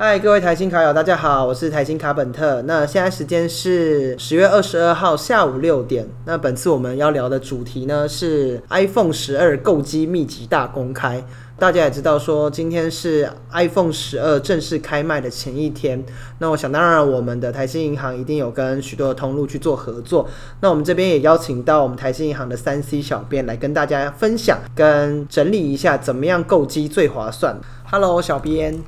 嗨，各位台新卡友，大家好，我是台新卡本特。那现在时间是十月二十二号下午六点。那本次我们要聊的主题呢是 iPhone 十二购机秘籍大公开。大家也知道说，今天是 iPhone 十二正式开卖的前一天。那我想当然，我们的台新银行一定有跟许多的通路去做合作。那我们这边也邀请到我们台新银行的三 C 小编来跟大家分享跟整理一下，怎么样购机最划算。Hello，小编。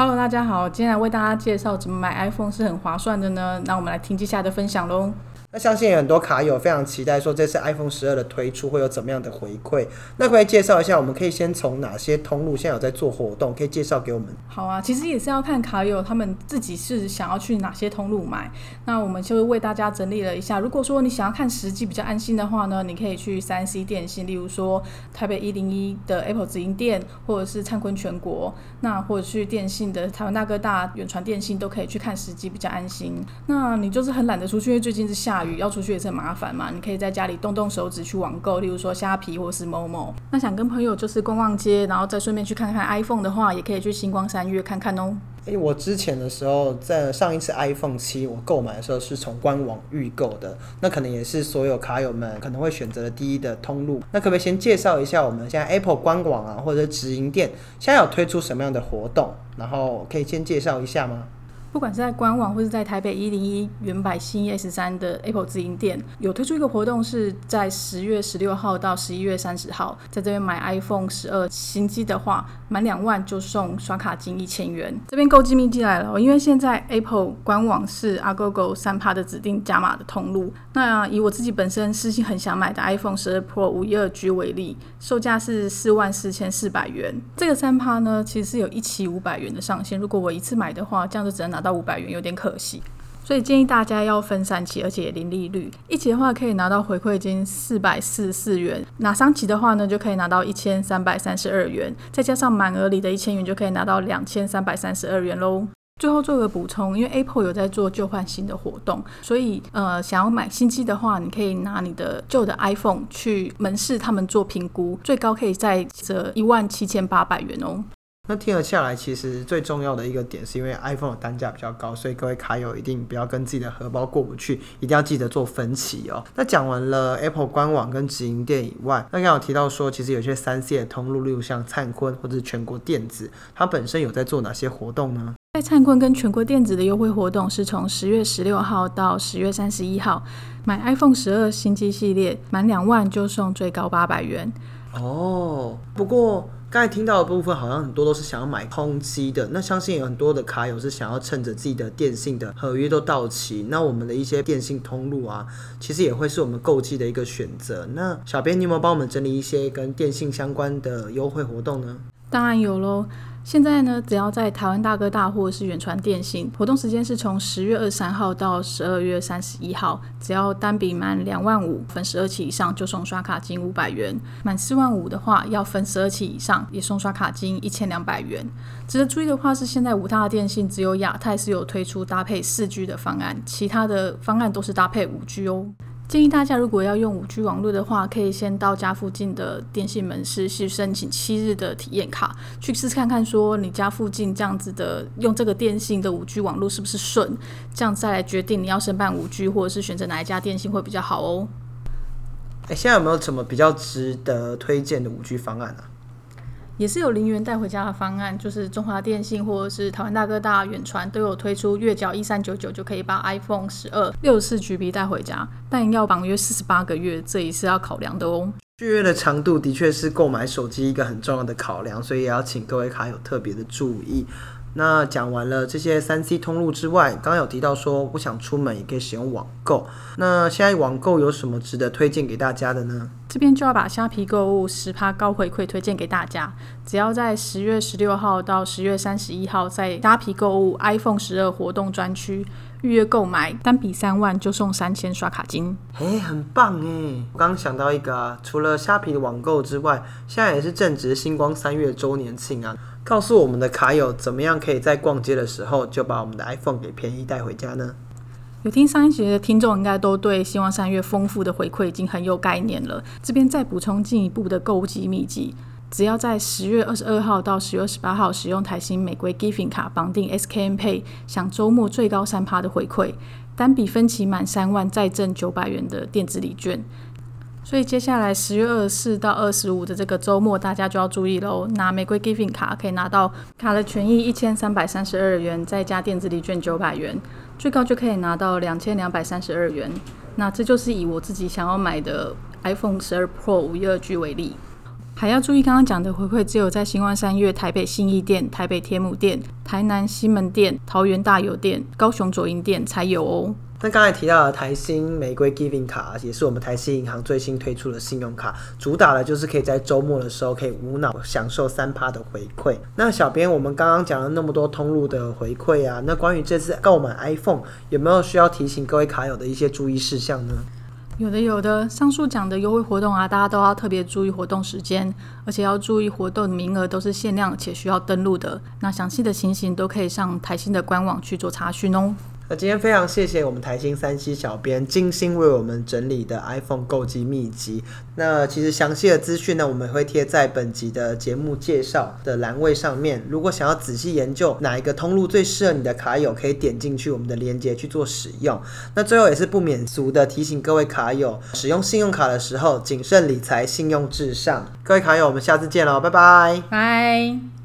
Hello，大家好，今天来为大家介绍怎么买 iPhone 是很划算的呢？那我们来听接下来的分享喽。那相信有很多卡友非常期待说这次 iPhone 十二的推出会有怎么样的回馈？那可以介绍一下，我们可以先从哪些通路现在有在做活动，可以介绍给我们？好啊，其实也是要看卡友他们自己是想要去哪些通路买。那我们就为大家整理了一下，如果说你想要看实际比较安心的话呢，你可以去三 C 电信，例如说台北一零一的 Apple 直营店，或者是灿坤全国，那或者去电信的台湾大哥大、远传电信都可以去看实际比较安心。那你就是很懒得出去，因为最近是夏雨要出去也是很麻烦嘛，你可以在家里动动手指去网购，例如说虾皮或是某某。那想跟朋友就是逛逛街，然后再顺便去看看 iPhone 的话，也可以去星光三月看看哦。诶，我之前的时候在上一次 iPhone 七我购买的时候是从官网预购的，那可能也是所有卡友们可能会选择的第一的通路。那可不可以先介绍一下我们现在 Apple 官网啊，或者直营店现在有推出什么样的活动？然后可以先介绍一下吗？不管是在官网或是在台北一零一原百新 S 三的 Apple 自营店，有推出一个活动，是在十月十六号到十一月三十号，在这边买 iPhone 十二新机的话，满两万就送刷卡金一千元。这边购机秘籍来了，因为现在 Apple 官网是 Agogo 三趴的指定加码的通路。那以我自己本身私心很想买的 iPhone 十二 Pro 五一二 G 为例，售价是四万四千四百元。这个三趴呢，其实是有一期五百元的上限。如果我一次买的话，这样就只能拿。到五百元有点可惜，所以建议大家要分三期，而且零利率。一期的话可以拿到回馈金四百四十四元，拿三期的话呢就可以拿到一千三百三十二元，再加上满额里的一千元就可以拿到两千三百三十二元喽。最后做个补充，因为 Apple 有在做旧换新的活动，所以呃想要买新机的话，你可以拿你的旧的 iPhone 去门市他们做评估，最高可以再折一万七千八百元哦。那听了下来，其实最重要的一个点，是因为 iPhone 的单价比较高，所以各位卡友一定不要跟自己的荷包过不去，一定要记得做分期哦。那讲完了 Apple 官网跟直营店以外，那刚刚有提到说，其实有些三 C 的通路，例如像灿坤或者是全国电子，它本身有在做哪些活动呢？在灿坤跟全国电子的优惠活动是从十月十六号到十月三十一号，买 iPhone 十二新机系列满两万就送最高八百元。哦，不过。刚才听到的部分好像很多都是想要买空机的，那相信有很多的卡友是想要趁着自己的电信的合约都到期，那我们的一些电信通路啊，其实也会是我们购机的一个选择。那小编，你有没有帮我们整理一些跟电信相关的优惠活动呢？当然有喽。现在呢，只要在台湾大哥大或者是远传电信，活动时间是从十月二十三号到十二月三十一号，只要单笔满两万五分十二期以上就送刷卡金五百元，满四万五的话要分十二期以上也送刷卡金一千两百元。值得注意的话是，现在五大电信只有亚太是有推出搭配四 G 的方案，其他的方案都是搭配五 G 哦。建议大家，如果要用五 G 网络的话，可以先到家附近的电信门市去申请七日的体验卡，去试看看，说你家附近这样子的用这个电信的五 G 网络是不是顺，这样再来决定你要申办五 G 或者是选择哪一家电信会比较好哦。哎，现在有没有什么比较值得推荐的五 G 方案啊？也是有零元带回家的方案，就是中华电信或者是台湾大哥大、远传都有推出月缴一三九九就可以把 iPhone 十二六十四 GB 带回家，但要绑约四十八个月，这也是要考量的哦。续约的长度的确是购买手机一个很重要的考量，所以也要请各位卡友特别的注意。那讲完了这些三 C 通路之外，刚刚有提到说不想出门也可以使用网购。那现在网购有什么值得推荐给大家的呢？这边就要把虾皮购物十趴高回馈推荐给大家。只要在十月十六号到十月三十一号，在虾皮购物 iPhone 十二活动专区预约购买，单笔三万就送三千刷卡金。哎，很棒哎！我刚想到一个啊，除了虾皮的网购之外，现在也是正值星光三月周年庆啊。告诉我们的卡友，怎么样可以在逛街的时候就把我们的 iPhone 给便宜带回家呢？有听上一节的听众应该都对希望三月丰富的回馈已经很有概念了。这边再补充进一步的购物机秘籍，只要在十月二十二号到十月二十八号使用台新玫瑰 Giving 卡绑定 SKM Pay，享周末最高三趴的回馈，单笔分期满三万再赠九百元的电子礼券。所以接下来十月二十四到二十五的这个周末，大家就要注意喽。拿玫瑰 Giving 卡可以拿到卡的权益一千三百三十二元，再加电子礼券九百元，最高就可以拿到两千两百三十二元。那这就是以我自己想要买的 iPhone 十二 Pro 五一二 G 为例。还要注意，刚刚讲的回馈只有在新光三越、台北信义店、台北天母店、台南西门店、桃园大有店、高雄左营店才有哦。那刚才提到的台新玫瑰 Giving 卡，也是我们台新银行最新推出的信用卡，主打的就是可以在周末的时候可以无脑享受三趴的回馈。那小编，我们刚刚讲了那么多通路的回馈啊，那关于这次购买 iPhone 有没有需要提醒各位卡友的一些注意事项呢？有的有的，上述讲的优惠活动啊，大家都要特别注意活动时间，而且要注意活动名额都是限量且需要登录的。那详细的情形都可以上台新的官网去做查询哦。那今天非常谢谢我们台新三期小编精心为我们整理的 iPhone 购机秘籍。那其实详细的资讯呢，我们会贴在本集的节目介绍的栏位上面。如果想要仔细研究哪一个通路最适合你的卡友，可以点进去我们的链接去做使用。那最后也是不免俗的提醒各位卡友，使用信用卡的时候谨慎理财，信用至上。各位卡友，我们下次见喽，拜拜。拜。